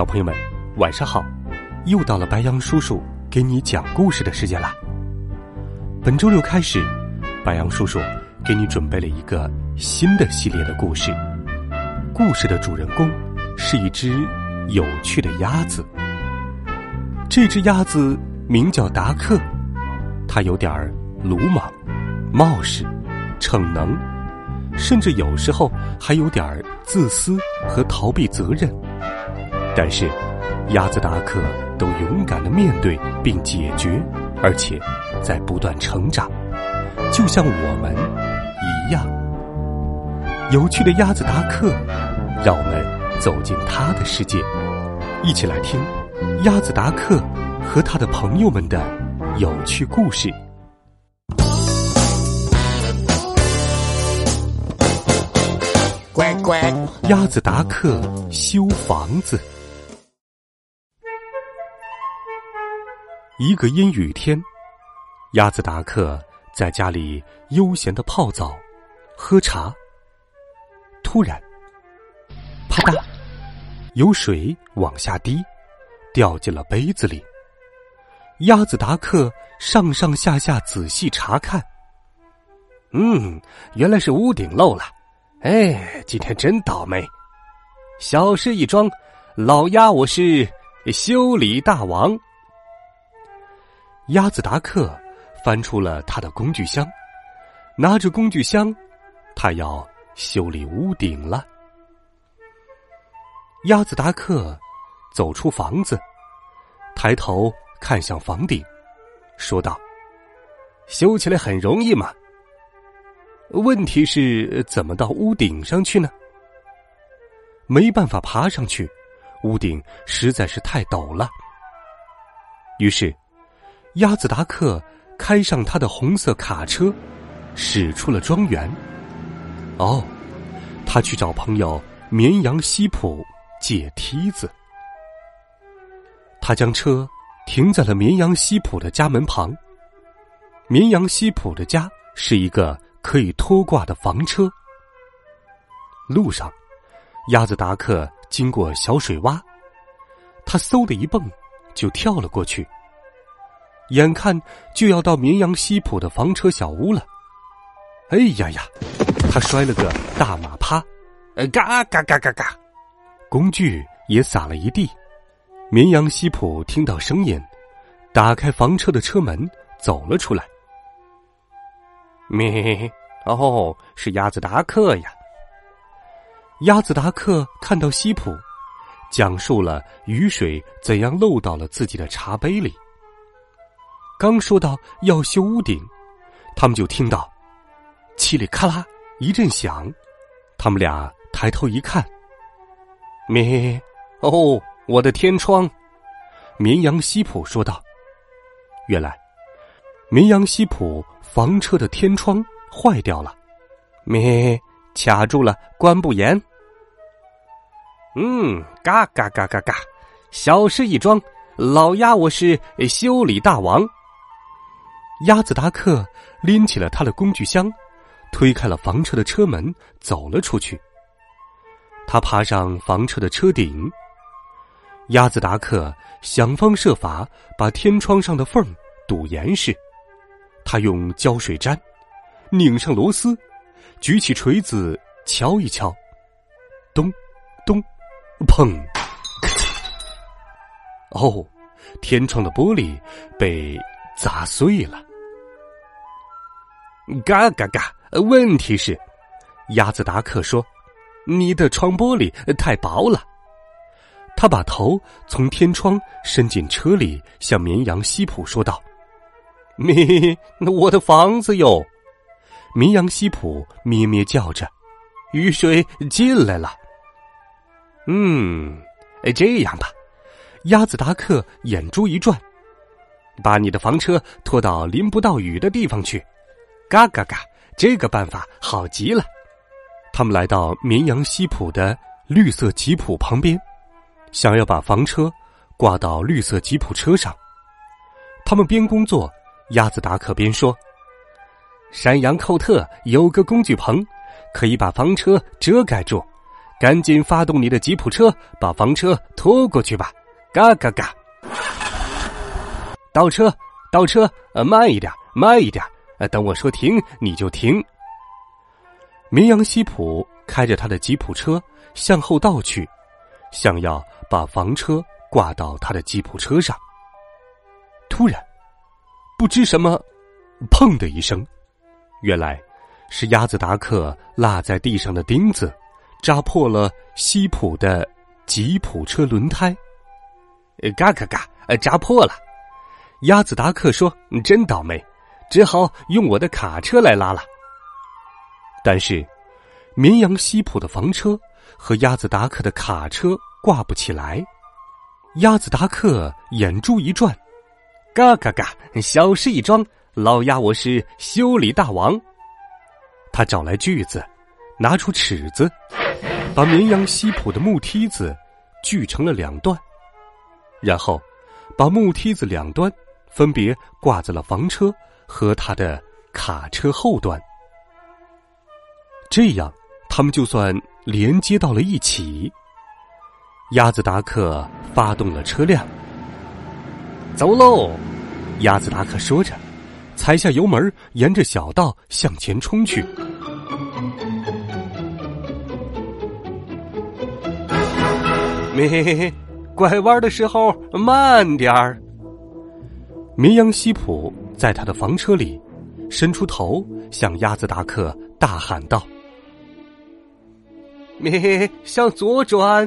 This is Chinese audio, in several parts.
小朋友们，晚上好！又到了白羊叔叔给你讲故事的时间啦。本周六开始，白羊叔叔给你准备了一个新的系列的故事。故事的主人公是一只有趣的鸭子。这只鸭子名叫达克，它有点鲁莽、冒失、逞能，甚至有时候还有点自私和逃避责任。但是，鸭子达克都勇敢的面对并解决，而且在不断成长，就像我们一样。有趣的鸭子达克，让我们走进他的世界，一起来听鸭子达克和他的朋友们的有趣故事。乖乖，鸭子达克修房子。一个阴雨天，鸭子达克在家里悠闲的泡澡、喝茶。突然，啪嗒，有水往下滴，掉进了杯子里。鸭子达克上上下下仔细查看。嗯，原来是屋顶漏了。哎，今天真倒霉。小事一桩，老鸭我是修理大王。鸭子达克翻出了他的工具箱，拿着工具箱，他要修理屋顶了。鸭子达克走出房子，抬头看向房顶，说道：“修起来很容易嘛。问题是怎么到屋顶上去呢？没办法爬上去，屋顶实在是太陡了。于是。”鸭子达克开上他的红色卡车，驶出了庄园。哦，他去找朋友绵羊西普借梯子。他将车停在了绵羊西普的家门旁。绵羊西普的家是一个可以拖挂的房车。路上，鸭子达克经过小水洼，他嗖的一蹦，就跳了过去。眼看就要到绵羊西普的房车小屋了，哎呀呀！他摔了个大马趴，嘎嘎嘎嘎嘎，工具也洒了一地。绵羊西普听到声音，打开房车的车门，走了出来。咩？哦，是鸭子达克呀！鸭子达克看到西普，讲述了雨水怎样漏到了自己的茶杯里。刚说到要修屋顶，他们就听到“嘁里咔啦”一阵响。他们俩抬头一看，咩？哦，我的天窗！绵羊西普说道：“原来，绵羊西普房车的天窗坏掉了，咩？卡住了，关不严。”嗯，嘎嘎嘎嘎嘎，小事一桩，老鸭我是修理大王。鸭子达克拎起了他的工具箱，推开了房车的车门，走了出去。他爬上房车的车顶。鸭子达克想方设法把天窗上的缝堵严实。他用胶水粘，拧上螺丝，举起锤子敲一敲，咚，咚，砰，哦，天窗的玻璃被砸碎了。嘎嘎嘎！问题是，鸭子达克说：“你的窗玻璃太薄了。”他把头从天窗伸进车里，向绵羊西普说道：“咩，我的房子哟！”绵羊西普咩咩叫着：“雨水进来了。”嗯，这样吧，鸭子达克眼珠一转，把你的房车拖到淋不到雨的地方去。嘎嘎嘎，这个办法好极了。他们来到绵羊西普的绿色吉普旁边，想要把房车挂到绿色吉普车上。他们边工作，鸭子达克边说：“山羊寇特有个工具棚，可以把房车遮盖住。赶紧发动你的吉普车，把房车拖过去吧！”嘎嘎嘎，倒车，倒车，呃，慢一点，慢一点，等我说停你就停。绵羊西普开着他的吉普车向后倒去，想要把房车挂到他的吉普车上。突然，不知什么，砰的一声，原来是鸭子达克落在地上的钉子扎破了西普的吉普车轮胎。嘎嘎嘎，扎破了！鸭子达克说：“真倒霉，只好用我的卡车来拉了。”但是，绵羊西普的房车和鸭子达克的卡车挂不起来。鸭子达克眼珠一转，嘎嘎嘎，小事一桩，老鸭我是修理大王。他找来锯子，拿出尺子，把绵羊西普的木梯子锯成了两段，然后把木梯子两端分别挂在了房车和他的卡车后端。这样，他们就算连接到了一起。鸭子达克发动了车辆，走喽！鸭子达克说着，踩下油门，沿着小道向前冲去。嘿嘿嘿，拐弯的时候慢点儿。绵羊西普在他的房车里伸出头，向鸭子达克大喊道。咩，向左转！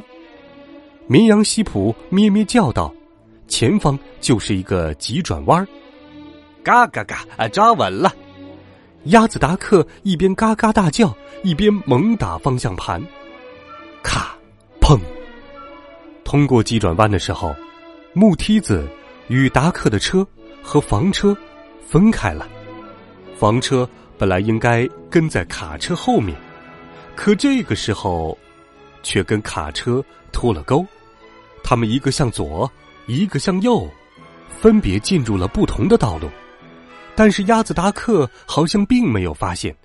绵羊西普咩咩叫道：“前方就是一个急转弯。”嘎嘎嘎，啊，抓稳了！鸭子达克一边嘎嘎大叫，一边猛打方向盘。咔，砰！通过急转弯的时候，木梯子与达克的车和房车分开了。房车本来应该跟在卡车后面。可这个时候，却跟卡车脱了钩，他们一个向左，一个向右，分别进入了不同的道路。但是鸭子达克好像并没有发现，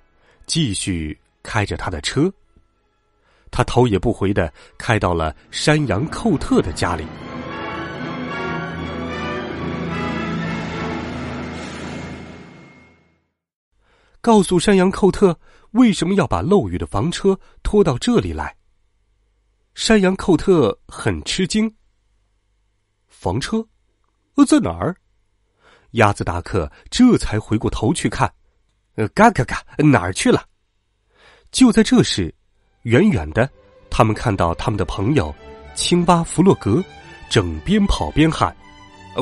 继续开着他的车。他头也不回的开到了山羊寇特的家里，告诉山羊寇特。为什么要把漏雨的房车拖到这里来？山羊寇特很吃惊。房车，呃，在哪儿？鸭子达克这才回过头去看，呃，嘎嘎嘎，哪儿去了？就在这时，远远的，他们看到他们的朋友青蛙弗洛格正边跑边喊：“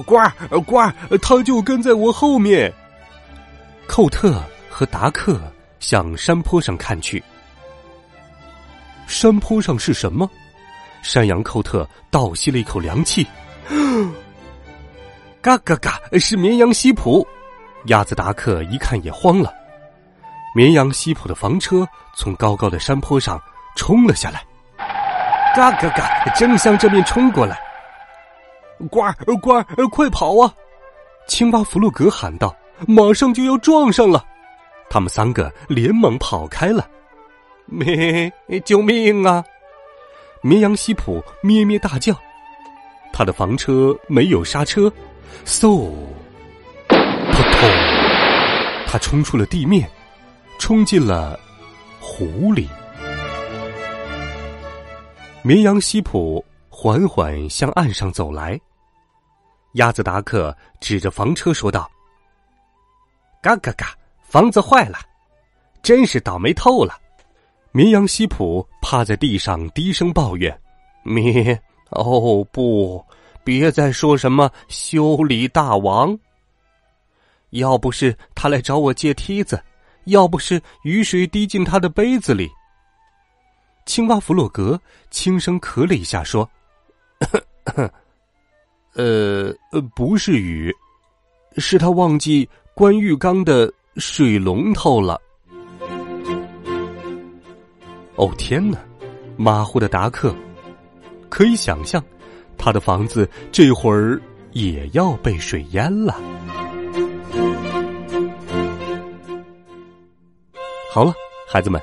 呱儿呱儿，他就跟在我后面。”寇特和达克。向山坡上看去，山坡上是什么？山羊寇特倒吸了一口凉气，嘎嘎嘎！是绵羊西普。鸭子达克一看也慌了，绵羊西普的房车从高高的山坡上冲了下来，嘎嘎嘎！正向这边冲过来。呱儿呱儿，快跑啊！青蛙弗洛格喊道：“马上就要撞上了。”他们三个连忙跑开了，咩！救命啊！绵羊西普咩咩大叫，他的房车没有刹车，嗖！扑通！他冲出了地面，冲进了湖里。绵羊西普缓缓向岸上走来，鸭子达克指着房车说道：“嘎嘎嘎！”房子坏了，真是倒霉透了。绵羊西普趴在地上低声抱怨：“咩，哦不，别再说什么修理大王。要不是他来找我借梯子，要不是雨水滴进他的杯子里。”青蛙弗洛格轻声咳了一下，说：“呃呃，不是雨，是他忘记关浴缸的水龙头了。哦天哪！马虎的达克，可以想象，他的房子这会儿也要被水淹了。好了，孩子们，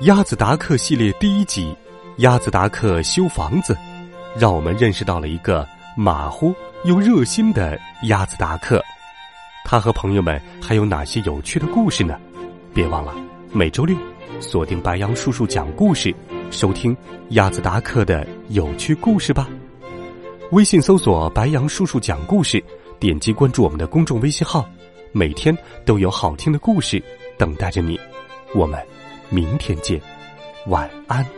《鸭子达克》系列第一集《鸭子达克修房子》，让我们认识到了一个马虎又热心的鸭子达克。他和朋友们还有哪些有趣的故事呢？别忘了每周六锁定白杨叔叔讲故事。收听鸭子达克的有趣故事吧。微信搜索“白羊叔叔讲故事”，点击关注我们的公众微信号，每天都有好听的故事等待着你。我们明天见，晚安。